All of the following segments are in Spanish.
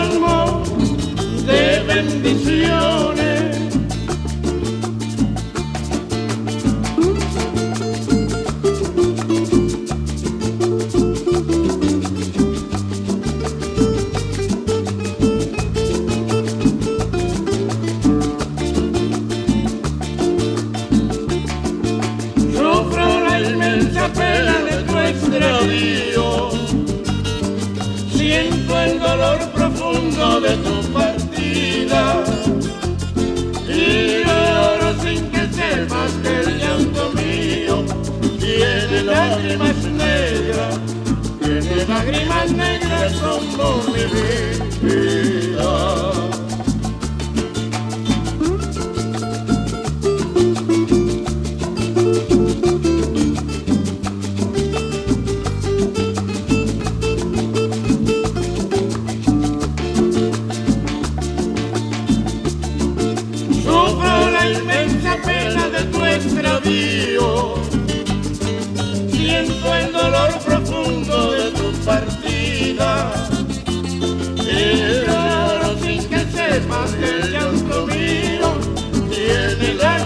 colmo de bendiciones.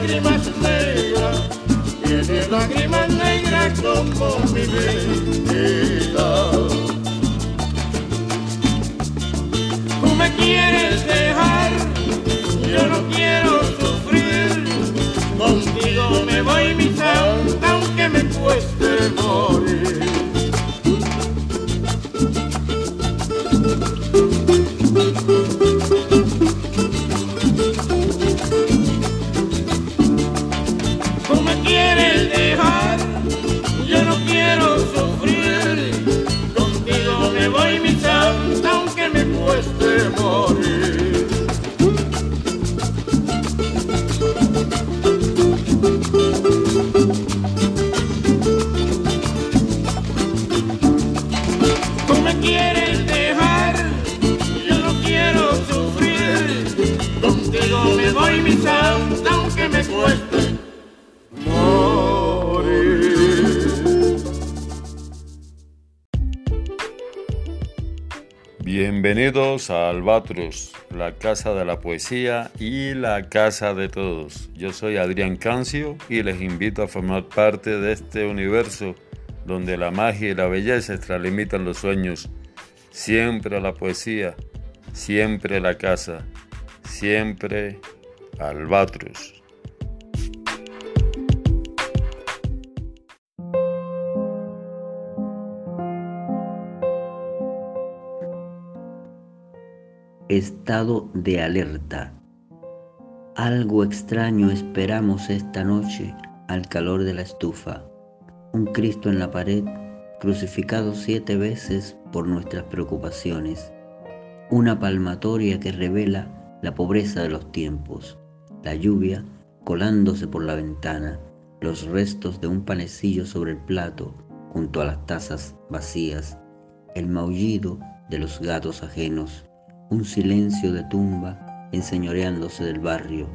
Lágrimas negras. Tiene lágrimas negras como mi vida. Tú me quieres dejar yo no quiero sufrir, contigo me voy mi santa aunque me cueste morir. A Albatros, la casa de la poesía y la casa de todos. Yo soy Adrián Cancio y les invito a formar parte de este universo donde la magia y la belleza extralimitan los sueños. Siempre la poesía, siempre la casa, siempre Albatros. Estado de alerta. Algo extraño esperamos esta noche al calor de la estufa. Un Cristo en la pared, crucificado siete veces por nuestras preocupaciones. Una palmatoria que revela la pobreza de los tiempos. La lluvia colándose por la ventana. Los restos de un panecillo sobre el plato junto a las tazas vacías. El maullido de los gatos ajenos un silencio de tumba enseñoreándose del barrio,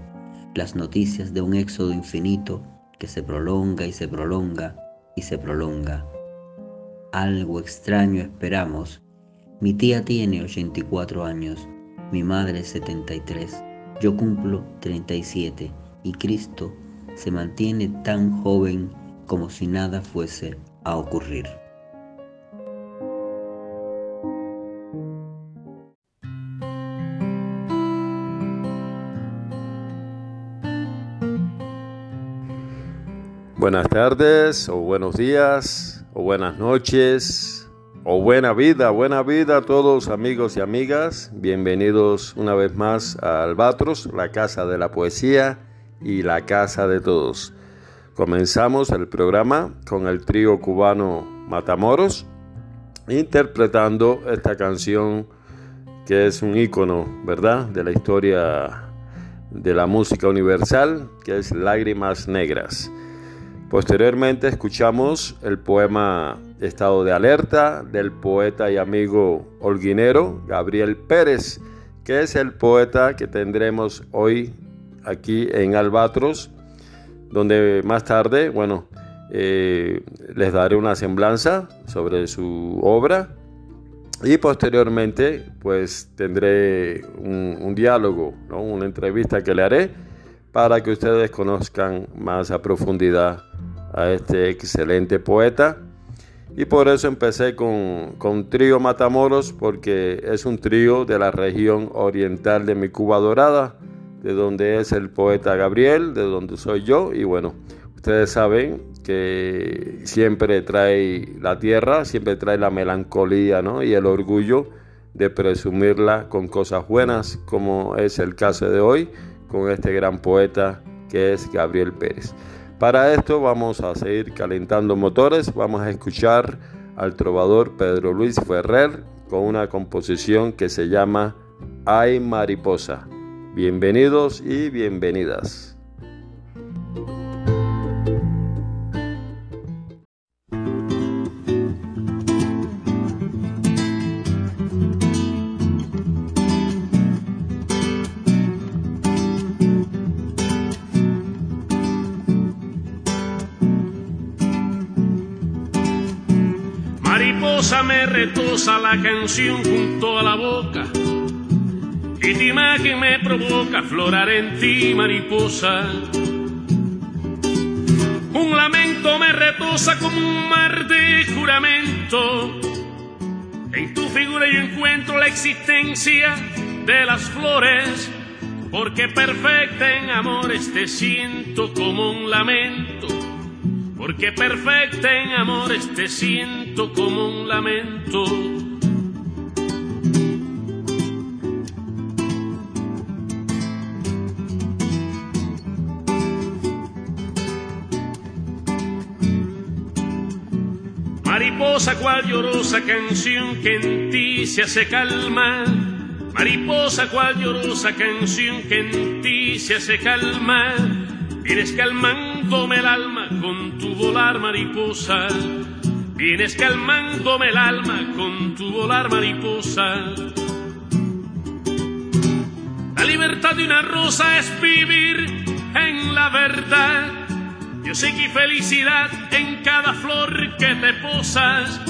las noticias de un éxodo infinito que se prolonga y se prolonga y se prolonga. Algo extraño esperamos. Mi tía tiene 84 años, mi madre 73, yo cumplo 37 y Cristo se mantiene tan joven como si nada fuese a ocurrir. Buenas tardes o buenos días o buenas noches o buena vida, buena vida a todos amigos y amigas. Bienvenidos una vez más a Albatros, la casa de la poesía y la casa de todos. Comenzamos el programa con el trío cubano Matamoros interpretando esta canción que es un ícono, ¿verdad?, de la historia de la música universal, que es Lágrimas Negras. Posteriormente escuchamos el poema Estado de Alerta del poeta y amigo holguinero Gabriel Pérez, que es el poeta que tendremos hoy aquí en Albatros, donde más tarde, bueno, eh, les daré una semblanza sobre su obra. Y posteriormente pues tendré un, diálogo, una entrevista que le haré para que ustedes conozcan más a profundidad a este excelente poeta. Y por eso empecé con, con Trío Matamoros, porque es un trío de la región oriental de mi Cuba Dorada, de donde es el poeta Gabriel, de donde soy yo. Y bueno, ustedes saben que siempre trae la tierra, siempre trae la melancolía ¿no? y el orgullo de presumirla con cosas buenas, como es el caso de hoy con este gran poeta que es Gabriel Pérez. Para esto vamos a seguir calentando motores, vamos a escuchar al trovador Pedro Luis Ferrer con una composición que se llama Ay Mariposa. Bienvenidos y bienvenidas. Canción junto a la boca y tu imagen me provoca florar en ti, mariposa. Un lamento me retosa como un mar de juramento. En tu figura yo encuentro la existencia de las flores, porque perfecta en amores te siento como un lamento porque perfecta en amores te siento como un lamento. Mariposa cual llorosa canción que en ti se hace calma. Mariposa cual llorosa canción que en ti se hace calma. Vienes calmándome el alma con tu volar mariposa. Vienes calmándome el alma con tu volar mariposa. La libertad de una rosa es vivir en la verdad. Yo sé que felicidad en cada flor que te posas.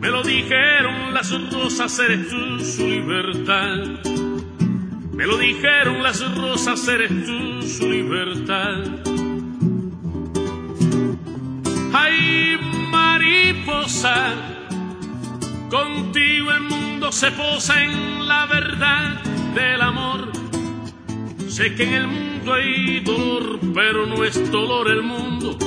Me lo dijeron las rosas, eres tú su libertad. Me lo dijeron las rosas, eres tú su libertad. Ay, mariposa, contigo el mundo se posa en la verdad del amor. Sé que en el mundo hay dolor, pero no es dolor el mundo.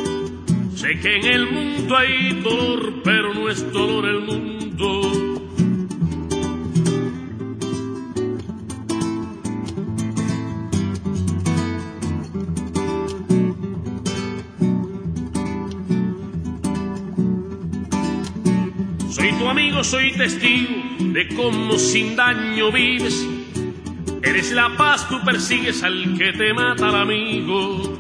Sé que en el mundo hay dolor, pero no es dolor el mundo. amigo soy testigo de cómo sin daño vives. Eres la paz, tú persigues al que te mata al amigo.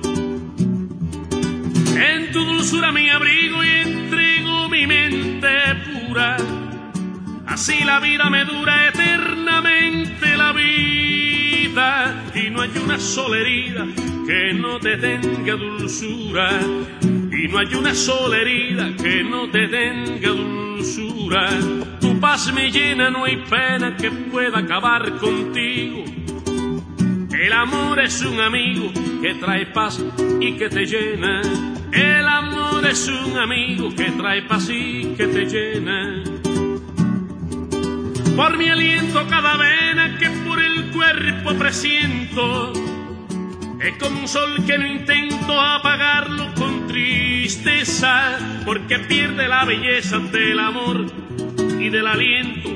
En tu dulzura mi abrigo y entrego mi mente pura. Así la vida me dura eternamente la vida. Y no hay una sola herida que no te tenga dulzura. Y no hay una sola herida que no te tenga dulzura tu paz me llena, no hay pena que pueda acabar contigo. El amor es un amigo que trae paz y que te llena. El amor es un amigo que trae paz y que te llena. Por mi aliento cada vena que por el cuerpo presiento, es como un sol que no intento apagarlo con tristeza, porque pierde la belleza del amor y del aliento,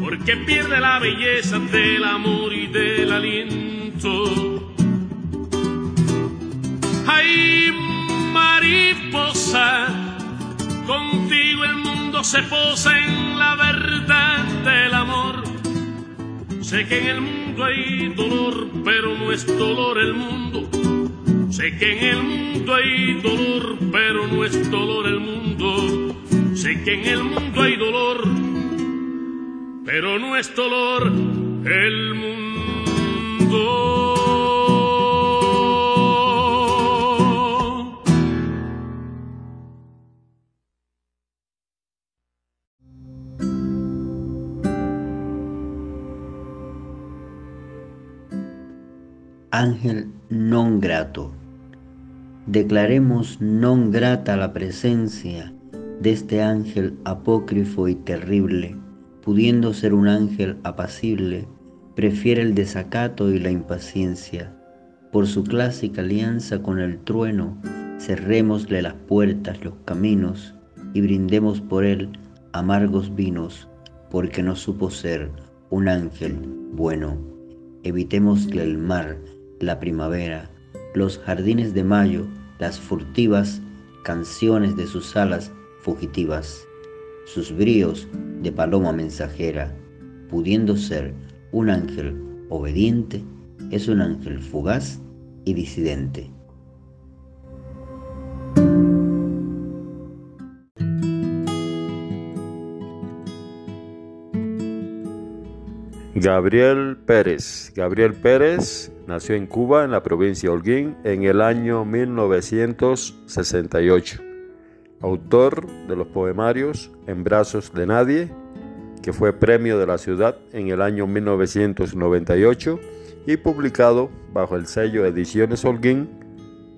porque pierde la belleza del amor y del aliento. Ay, mariposa, contigo el mundo se posa en la verdad del amor. Sé que en el mundo hay dolor, pero no es dolor el mundo. Sé que en el mundo hay dolor, pero no es dolor el mundo. Sé que en el mundo hay dolor, pero no es dolor el mundo. Ángel non grato. Declaremos non grata la presencia de este ángel apócrifo y terrible, pudiendo ser un ángel apacible, prefiere el desacato y la impaciencia. Por su clásica alianza con el trueno, cerrémosle las puertas, los caminos, y brindemos por él amargos vinos, porque no supo ser un ángel bueno. Evitémosle el mar, la primavera, los jardines de mayo, las furtivas canciones de sus alas fugitivas, sus bríos de paloma mensajera, pudiendo ser un ángel obediente, es un ángel fugaz y disidente. Gabriel Pérez. Gabriel Pérez nació en Cuba, en la provincia de Holguín, en el año 1968. Autor de los poemarios En brazos de nadie, que fue premio de la ciudad en el año 1998 y publicado bajo el sello Ediciones Holguín,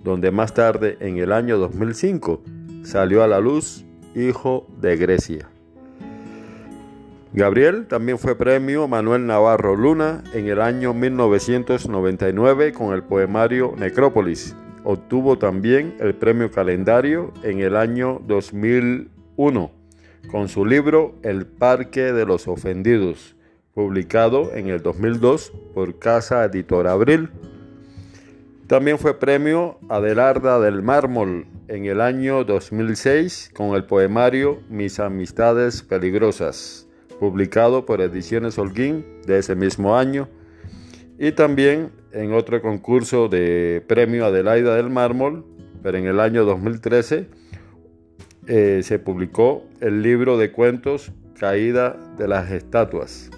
donde más tarde, en el año 2005, salió a la luz Hijo de Grecia. Gabriel también fue premio Manuel Navarro Luna en el año 1999 con el poemario Necrópolis. Obtuvo también el premio Calendario en el año 2001 con su libro El Parque de los Ofendidos, publicado en el 2002 por Casa Editor Abril. También fue premio Adelarda del Mármol en el año 2006 con el poemario Mis Amistades Peligrosas publicado por Ediciones Holguín de ese mismo año, y también en otro concurso de premio Adelaida del Mármol, pero en el año 2013 eh, se publicó el libro de cuentos Caída de las Estatuas.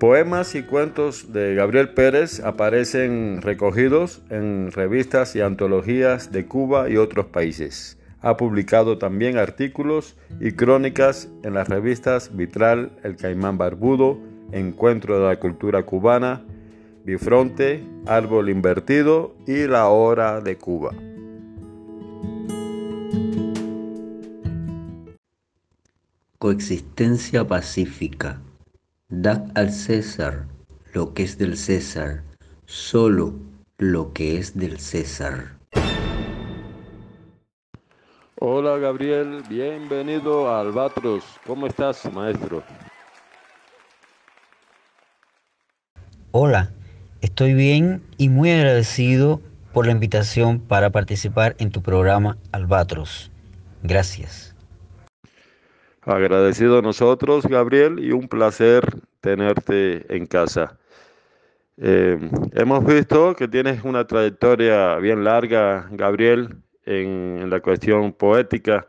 Poemas y cuentos de Gabriel Pérez aparecen recogidos en revistas y antologías de Cuba y otros países. Ha publicado también artículos y crónicas en las revistas Vitral, El Caimán Barbudo, Encuentro de la Cultura Cubana, Bifronte, Árbol Invertido y La Hora de Cuba. Coexistencia pacífica. Dad al César lo que es del César, solo lo que es del César. Hola Gabriel, bienvenido a Albatros. ¿Cómo estás, maestro? Hola, estoy bien y muy agradecido por la invitación para participar en tu programa Albatros. Gracias. Agradecido a nosotros, Gabriel, y un placer tenerte en casa. Eh, hemos visto que tienes una trayectoria bien larga, Gabriel, en, la cuestión poética.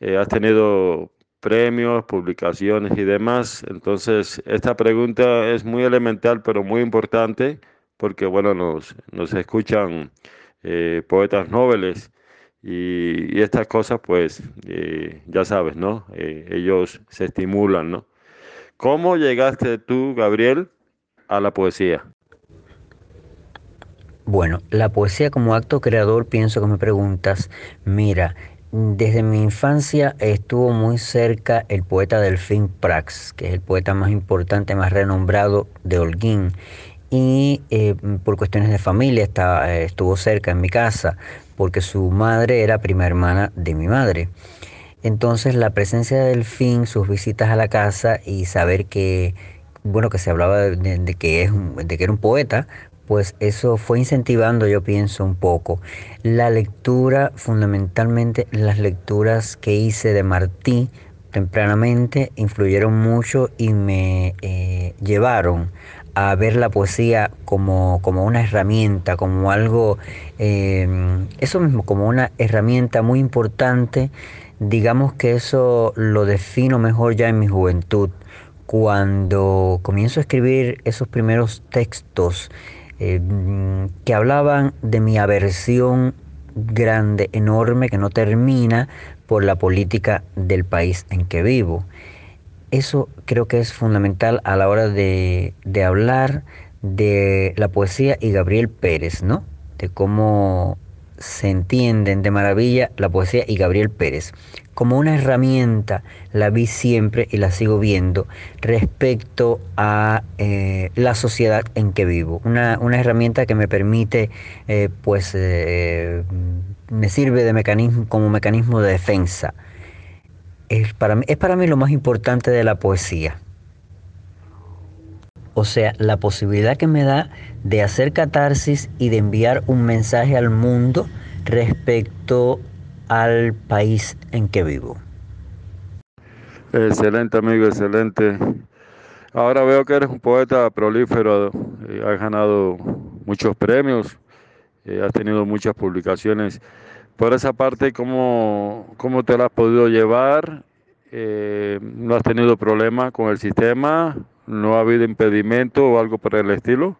Eh, has tenido premios, publicaciones y demás. Entonces, esta pregunta es muy elemental, pero muy importante, porque, bueno, nos, nos escuchan eh, poetas nobles y, estas cosas, pues, eh, ya sabes, ¿no? ellos se estimulan, ¿no? ¿Cómo llegaste tú, Gabriel, a la poesía? Bueno, la poesía como acto creador, pienso que me preguntas, mira, desde mi infancia estuvo muy cerca el poeta Delfín Prax, que es el poeta más importante, más renombrado de Holguín. y eh, por cuestiones de familia eh, estuvo cerca en mi casa porque su madre era prima hermana de mi madre. Entonces la presencia de Delfín, sus visitas a la casa y saber que, bueno, que se hablaba de, que, es, de que era un poeta, pues eso fue incentivando, yo pienso, un poco. La lectura, fundamentalmente las lecturas que hice de Martí tempranamente, influyeron mucho y me eh, llevaron a ver la poesía como, como una herramienta, como algo, eh, eso mismo, como una herramienta muy importante. Digamos que eso lo defino mejor ya en mi juventud. Cuando comienzo a escribir esos primeros textos que hablaban de mi aversión grande, enorme, que no termina por la política del país en que vivo. Eso creo que es fundamental a la hora de, hablar de la poesía y Gabriel Pérez, ¿no? De cómo se entienden de maravilla la poesía y Gabriel Pérez. Como una herramienta la vi siempre y la sigo viendo respecto a eh, la sociedad en que vivo. Una, herramienta que me permite, eh, pues, eh, me sirve de mecanismo, como mecanismo de defensa es para, mí, es para mí lo más importante de la poesía. O sea, la posibilidad que me da de hacer catarsis y de enviar un mensaje al mundo respecto al país en que vivo. Excelente, amigo, excelente. Ahora veo que eres un poeta prolífero, eh, has ganado muchos premios, eh, has tenido muchas publicaciones por esa parte, ¿cómo, cómo te la has podido llevar? Eh, ¿No has tenido problemas con el sistema? ¿No ha habido impedimento o algo por el estilo?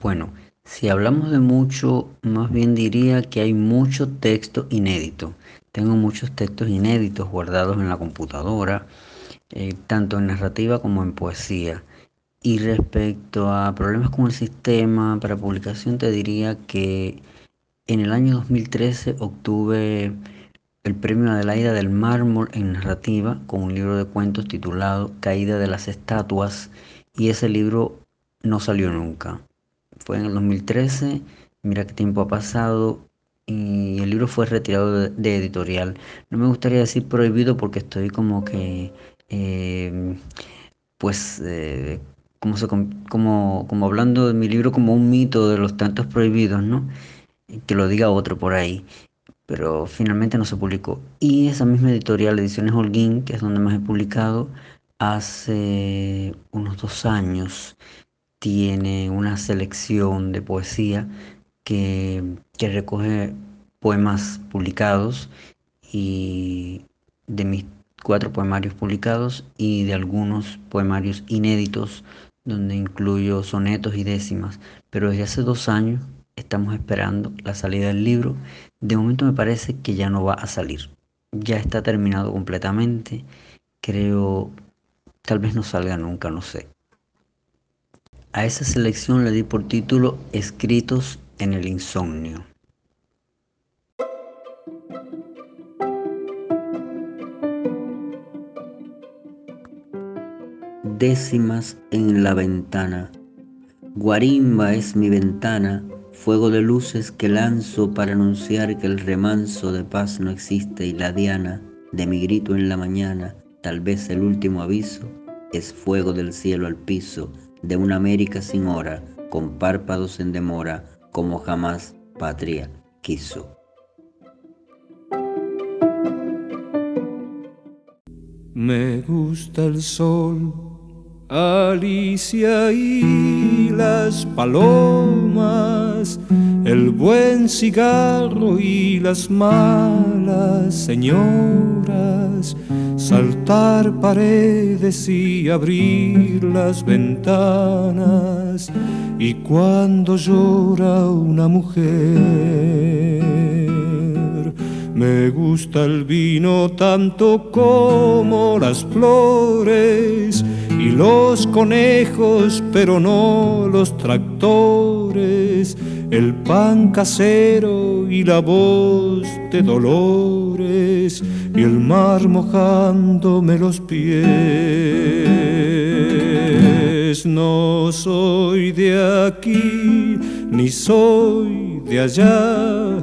Bueno, si hablamos de mucho, más bien diría que hay mucho texto inédito. Tengo muchos textos inéditos guardados en la computadora, eh, tanto en narrativa como en poesía. Y respecto a problemas con el sistema para publicación, te diría que en el año 2013 obtuve el premio Adelaida del Mármol en narrativa con un libro de cuentos titulado Caída de las Estatuas y ese libro no salió nunca. Fue en el 2013, mira qué tiempo ha pasado y el libro fue retirado de, editorial. No me gustaría decir prohibido porque estoy como que, eh, pues, eh, como, como, como hablando de mi libro como un mito de los tantos prohibidos, ¿no? Que lo diga otro por ahí. Pero finalmente no se publicó. Y esa misma editorial, Ediciones Holguín, que es donde más he publicado, hace unos dos años tiene una selección de poesía que, que recoge poemas publicados y de mis cuatro poemarios publicados y de algunos poemarios inéditos donde incluyo sonetos y décimas, pero desde hace dos años estamos esperando la salida del libro. De momento me parece que ya no va a salir. Ya está terminado completamente. Creo, tal vez no salga nunca, no sé. A esa selección le di por título Escritos en el Insomnio. décimas en la ventana. Guarimba es mi ventana, fuego de luces que lanzo para anunciar que el remanso de paz no existe y la diana de mi grito en la mañana, tal vez el último aviso, es fuego del cielo al piso de una América sin hora, con párpados en demora, como jamás patria quiso. Me gusta el sol Alicia y las palomas, el buen cigarro y las malas señoras, saltar paredes y abrir las ventanas, y cuando llora una mujer. Me gusta el vino tanto como las flores y los conejos, pero no los tractores, el pan casero y la voz de dolores y el mar mojándome los pies. no soy de aquí ni soy de allá.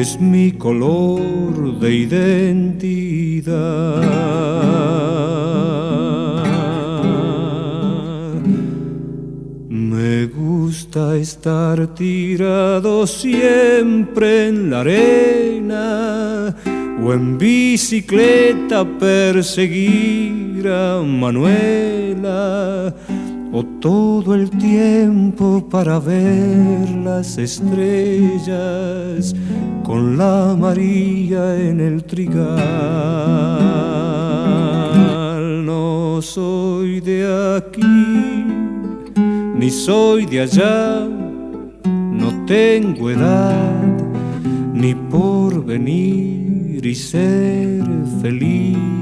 es mi color de identidad. Me gusta estar tirado siempre en la arena o en bicicleta perseguir a Manuela o todo el tiempo para ver las estrellas con la María en el trigal. No soy de aquí, ni soy de allá, no tengo edad ni por venir y ser feliz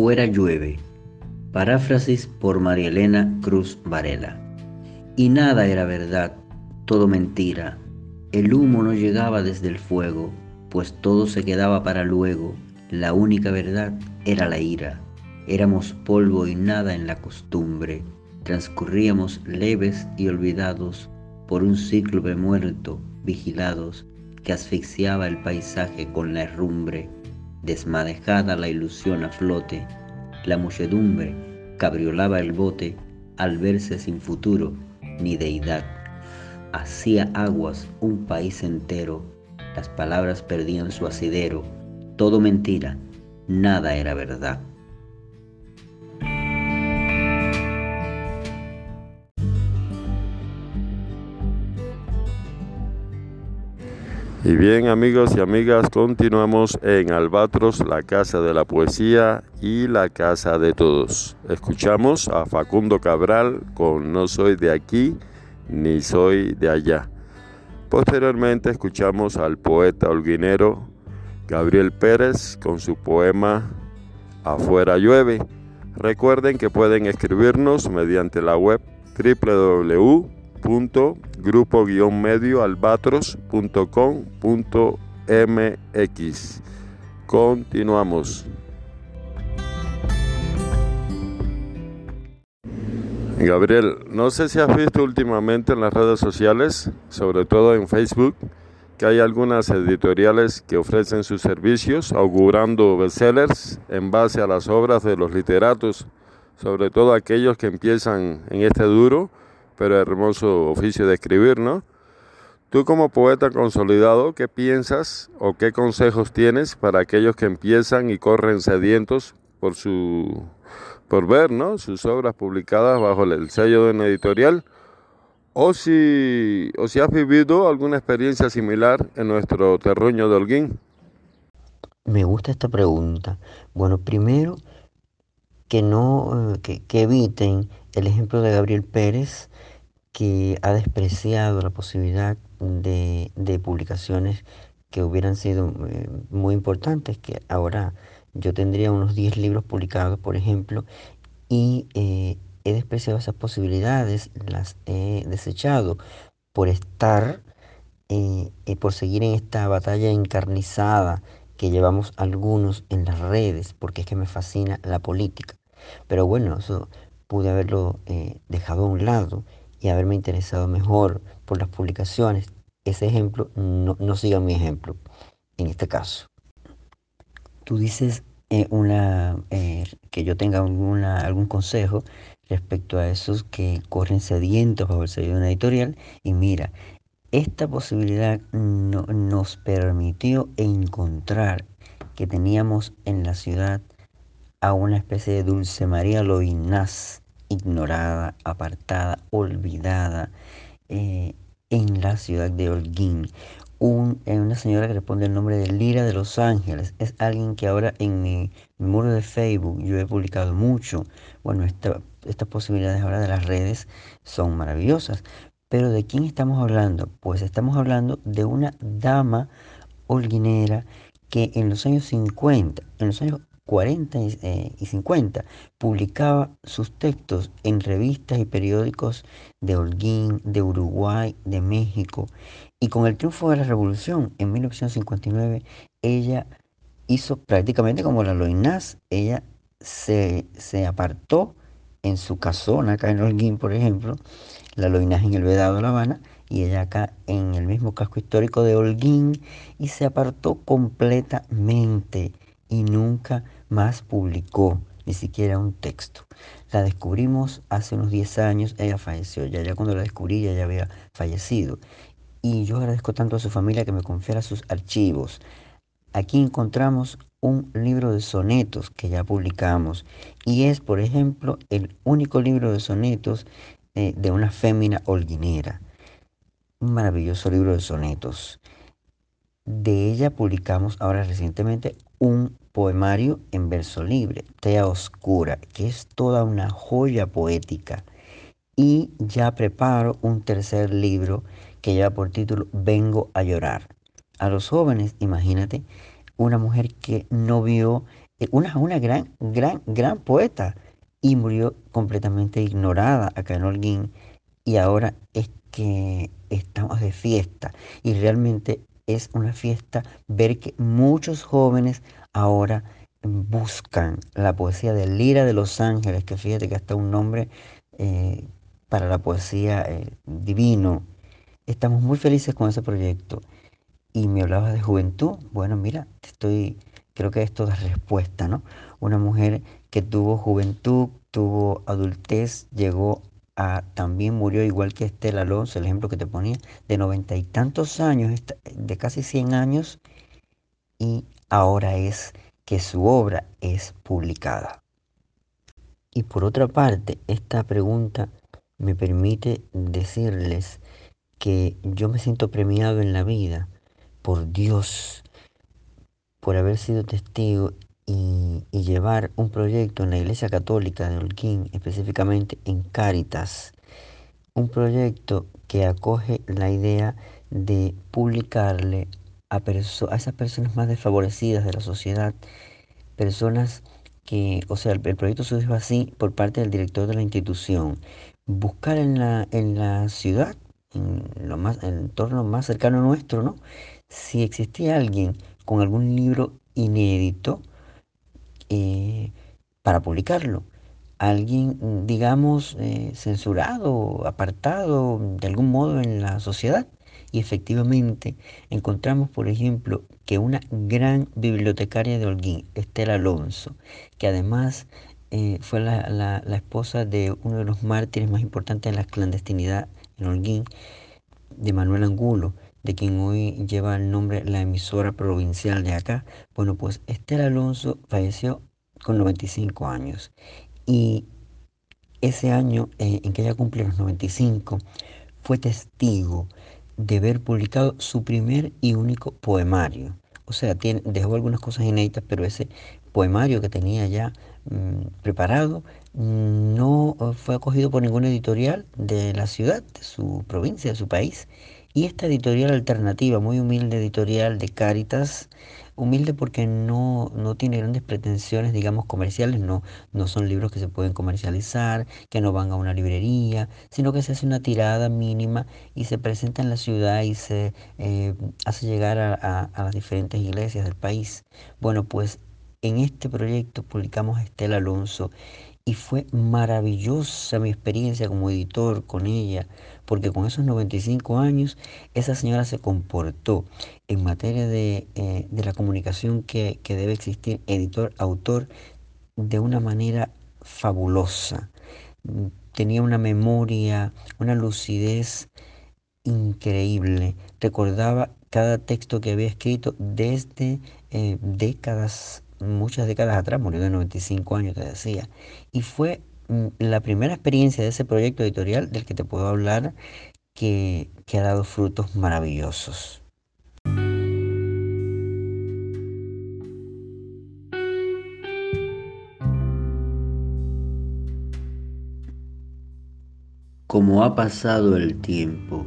Afuera llueve. Paráfrasis por María Elena Cruz Varela. Y nada era verdad, todo mentira. El humo no llegaba desde el fuego, pues todo se quedaba para luego. La única verdad era la ira. Éramos polvo y nada en la costumbre. Transcurríamos leves y olvidados por un cíclope muerto, vigilados, que asfixiaba el paisaje con la herrumbre desmadejada la ilusión a flote, la muchedumbre cabriolaba el bote al verse sin futuro ni deidad. Hacía aguas un país entero, las palabras perdían su asidero, todo mentira, nada era verdad. Y bien amigos y amigas, continuamos en Albatros, la casa de la poesía y la casa de todos. Escuchamos a Facundo Cabral con No soy de aquí ni soy de allá. Posteriormente escuchamos al poeta holguinero Gabriel Pérez con su poema Afuera llueve. Recuerden que pueden escribirnos mediante la web www grupo medio albatros.com.mx. Continuamos. Gabriel, no sé si has visto últimamente en las redes sociales, sobre todo en Facebook, que hay algunas editoriales que ofrecen sus servicios augurando bestsellers en base a las obras de los literatos, sobre todo aquellos que empiezan en este duro pero hermoso oficio de escribir, ¿no? Tú como poeta consolidado, ¿qué piensas o qué consejos tienes para aquellos que empiezan y corren sedientos por su por ver, ¿no? sus obras publicadas bajo el sello de una editorial? O si, o si has vivido alguna experiencia similar en nuestro terruño de Holguín. Me gusta esta pregunta. Bueno, primero que no, que, eviten el ejemplo de Gabriel Pérez, que ha despreciado la posibilidad de, publicaciones que hubieran sido eh, muy importantes, que ahora yo tendría unos 10 libros publicados, por ejemplo, y eh, he despreciado esas posibilidades, las he desechado por estar y eh, por seguir en esta batalla encarnizada que llevamos algunos en las redes, porque es que me fascina la política. Pero bueno, eso pude haberlo eh, dejado a un lado y haberme interesado mejor por las publicaciones. Ese ejemplo, no, no siga mi ejemplo en este caso. Tú dices eh, una, que yo tenga alguna, algún consejo respecto a esos que corren sedientos bajo el sello de una editorial. Y mira, esta posibilidad nos permitió encontrar que teníamos en la ciudad a una especie de Dulce María Loinaz, ignorada, apartada, olvidada, eh, en la ciudad de Holguín. Un, eh, una señora que responde el nombre de Lira de Los Ángeles. Es alguien que ahora en mi, muro de Facebook yo he publicado mucho. Bueno, estas posibilidades ahora de las redes son maravillosas. Pero ¿de quién estamos hablando? Pues estamos hablando de una dama holguinera que en los años 50, en los años 40 y 50, eh, publicaba sus textos en revistas y periódicos de Holguín, de Uruguay, de México. Y con el triunfo de la revolución en 1959, ella hizo prácticamente como la Loinaz, ella se, se apartó en su casona, acá en Holguín, por ejemplo, la Loinaje en el Vedado de La Habana y ella acá en el mismo casco histórico de Holguín y se apartó completamente y nunca más publicó ni siquiera un texto. La descubrimos hace unos 10 años, ella falleció, ya, ya cuando la descubrí ya había fallecido. Y yo agradezco tanto a su familia que me confiera sus archivos. Aquí encontramos un libro de sonetos que ya publicamos y es, por ejemplo, el único libro de sonetos eh, de una fémina holguinera. Un maravilloso libro de sonetos. De ella publicamos ahora recientemente un poemario en verso libre, Tea Oscura, que es toda una joya poética. Y ya preparo un tercer libro que lleva por título Vengo a llorar. A los jóvenes, imagínate, una mujer que no vio, eh, una, una gran, gran, gran poeta, y murió completamente ignorada acá en Holguín y ahora es que estamos de fiesta y realmente es una fiesta ver que muchos jóvenes ahora buscan la poesía de Lira de los Ángeles, que fíjate que hasta un nombre eh, para la poesía eh, divino. Estamos muy felices con ese proyecto. Y me hablabas de juventud. Bueno, mira, estoy, creo que esto da respuesta, ¿no? Una mujer que tuvo juventud, tuvo adultez, llegó también murió igual que Estela Alonso, el ejemplo que te ponía, de noventa y tantos años, de casi 100 años, y ahora es que su obra es publicada. Y por otra parte, esta pregunta me permite decirles que yo me siento premiado en la vida por Dios, por haber sido testigo y, llevar un proyecto en la Iglesia Católica de Holguín, específicamente en Cáritas, un proyecto que acoge la idea de publicarle a, esas personas más desfavorecidas de la sociedad, personas que, o sea, el, proyecto surgió así por parte del director de la institución, buscar en la, en la ciudad, en, lo más, en el entorno más cercano nuestro, ¿no? Si existía alguien con algún libro inédito eh, para publicarlo. Alguien, digamos, eh, censurado, apartado de algún modo en la sociedad. Y efectivamente encontramos, por ejemplo, que una gran bibliotecaria de Holguín, Estela Alonso, que además eh, fue la, la, esposa de uno de los mártires más importantes de la clandestinidad en Holguín, de Manuel Angulo, de quien hoy lleva el nombre la emisora provincial de acá. Bueno, pues Esther Alonso falleció con 95 años y ese año eh, en que ella cumple los 95 fue testigo de haber publicado su primer y único poemario. o sea, tiene, dejó algunas cosas inéditas, pero ese poemario que tenía ya mm, preparado no fue acogido por ninguna editorial de la ciudad, de su provincia, de su país. Y esta editorial alternativa, muy humilde editorial de Cáritas, humilde porque no, no tiene grandes pretensiones, digamos, comerciales, no, no son libros que se pueden comercializar, que no van a una librería, sino que se hace una tirada mínima y se presenta en la ciudad y se eh, hace llegar a, las diferentes iglesias del país. Bueno, pues en este proyecto publicamos a Alonso y fue maravillosa mi experiencia como editor con ella, porque con esos 95 años esa señora se comportó en materia de, eh, la comunicación que, que debe existir editor-autor de una manera fabulosa. Tenía una memoria, una lucidez increíble. Recordaba cada texto que había escrito desde eh, décadas muchas décadas atrás, murió de 95 años, te decía. Y fue mm, la primera experiencia de ese proyecto editorial del que te puedo hablar que, que ha dado frutos maravillosos. Como ha pasado el tiempo,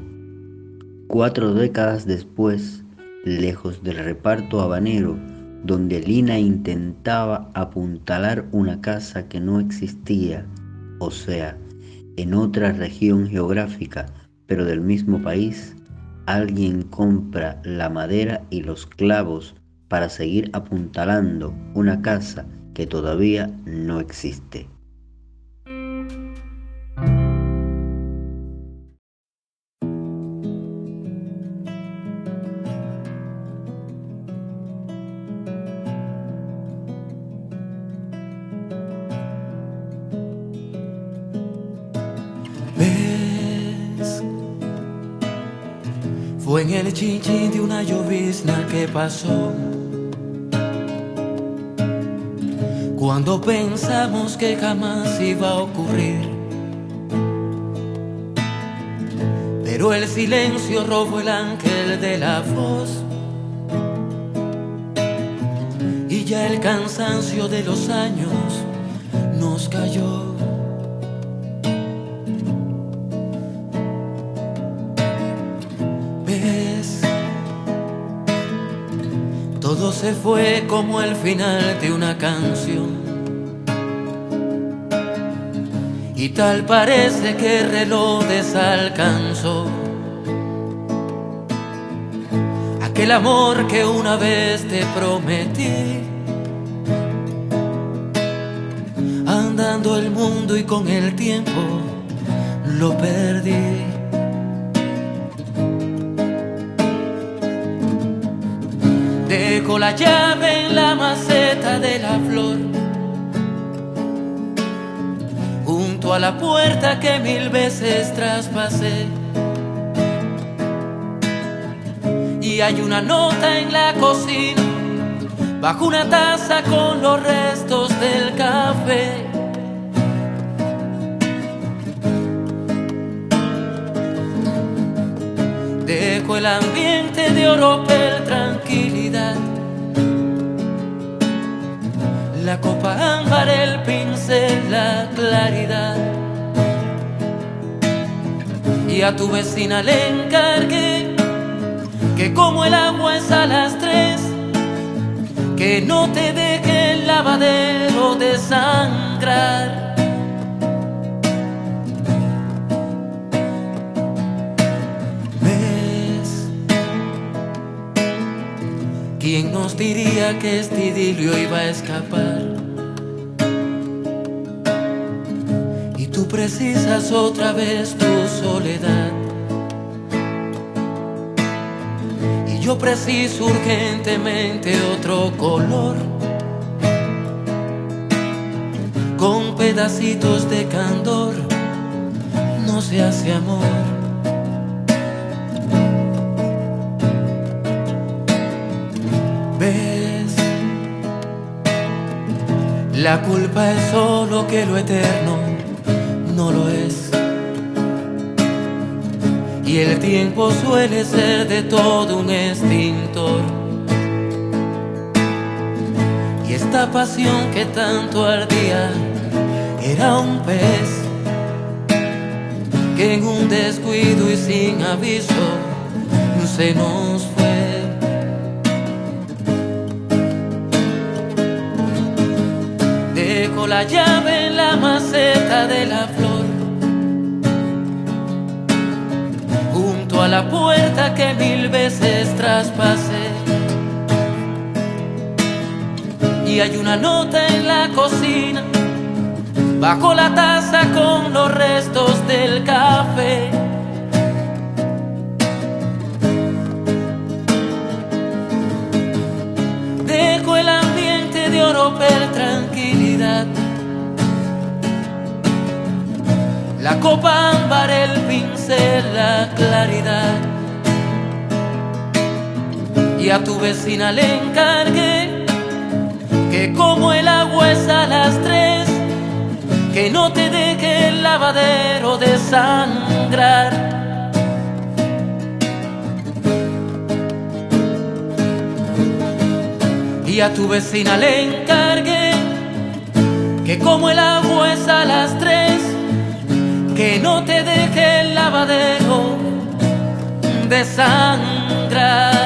cuatro décadas después, lejos del reparto habanero, donde Lina intentaba apuntalar una casa que no existía, o sea, en otra región geográfica, pero del mismo país, alguien compra la madera y los clavos para seguir apuntalando una casa que todavía no existe. Chinchín de una llovizna que pasó. Cuando pensamos que jamás iba a ocurrir. Pero el silencio robó el ángel de la voz. Y ya el cansancio de los años nos cayó. Se fue como el final de una canción. Y tal parece que el reloj desalcanzó. Aquel amor que una vez te prometí. Andando el mundo y con el tiempo lo perdí. La llave en la maceta de la flor, junto a la puerta que mil veces traspasé. Y hay una nota en la cocina, bajo una taza con los restos del café. Dejo el ambiente de oropel tranquilidad. La copa ámbar, el pincel, la claridad. Y a tu vecina le encargué que como el agua es a las tres, que no te deje el lavadero de sangrar ¿Quién nos diría que este idilio iba a escapar? Y tú precisas otra vez tu soledad. Y yo preciso urgentemente otro color. Con pedacitos de candor no se hace amor. La culpa es solo que lo eterno no lo es. Y el tiempo suele ser de todo un extintor. Y esta pasión que tanto ardía era un pez que en un descuido y sin aviso se nos la llave en la maceta de la flor, junto a la puerta que mil veces traspasé. Y hay una nota en la cocina, bajo la taza con los restos del café. Dejo el ambiente de oro per Copa ámbar, el pincel, la claridad. Y a tu vecina le encargué que como el agua es a las tres, que no te deje el lavadero de sangrar. Y a tu vecina le encargué que como el agua es a las tres, que no te deje el lavadero de sangrar.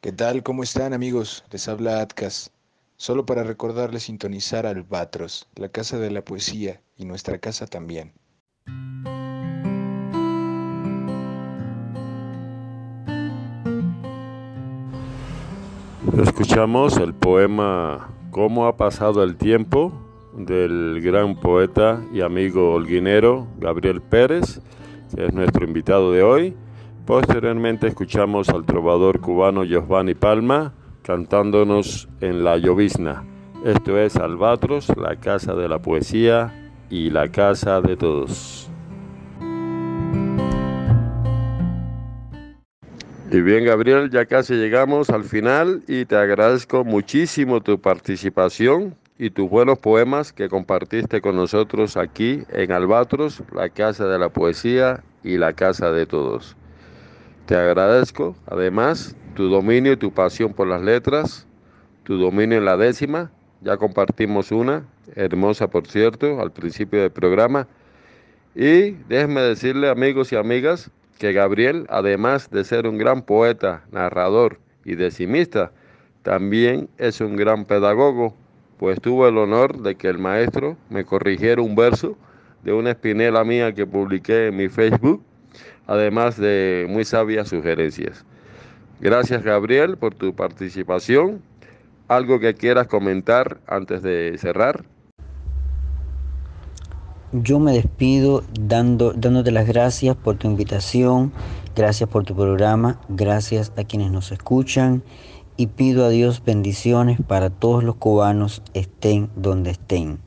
¿Qué tal? ¿Cómo están amigos? Les habla Atkas. Solo para recordarles sintonizar Albatros, la casa de la poesía y nuestra casa también. Escuchamos el poema ¿Cómo ha pasado el tiempo? del gran poeta y amigo holguinero Gabriel Pérez, que es nuestro invitado de hoy. Posteriormente escuchamos al trovador cubano Giovanni Palma cantándonos en La Llovizna. Esto es Albatros, la casa de la poesía y la casa de todos. Y bien, Gabriel, ya casi llegamos al final y te agradezco muchísimo tu participación y tus buenos poemas que compartiste con nosotros aquí en Albatros, la casa de la poesía y la casa de todos. Te agradezco, además, tu dominio y tu pasión por las letras, tu dominio en la décima. Ya compartimos una, hermosa por cierto, al principio del programa. Y déjenme decirle, amigos y amigas, que Gabriel, además de ser un gran poeta, narrador y decimista, también es un gran pedagogo, pues tuve el honor de que el maestro me corrigiera un verso de una espinela mía que publiqué en mi Facebook, además de muy sabias sugerencias. Gracias Gabriel por tu participación. ¿Algo que quieras comentar antes de cerrar? Yo me despido dando, dándote las gracias por tu invitación, gracias por tu programa, gracias a quienes nos escuchan y pido a Dios bendiciones para todos los cubanos estén donde estén.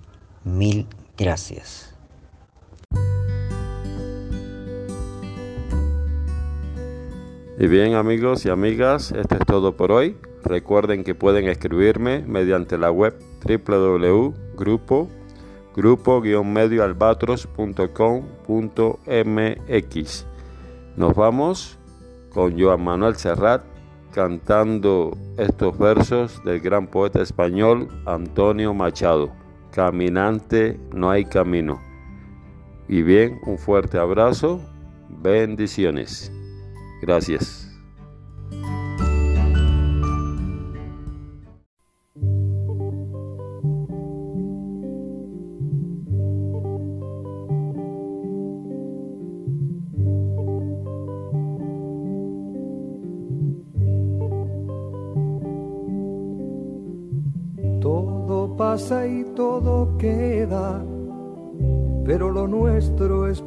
Mil gracias. Y bien amigos y amigas, esto es todo por hoy. Recuerden que pueden escribirme mediante la web www.grupo grupo-medioalbatros.com.mx. Nos vamos con Joan Manuel Serrat cantando estos versos del gran poeta español Antonio Machado. Caminante no hay camino. Y bien, un fuerte abrazo, bendiciones. Gracias.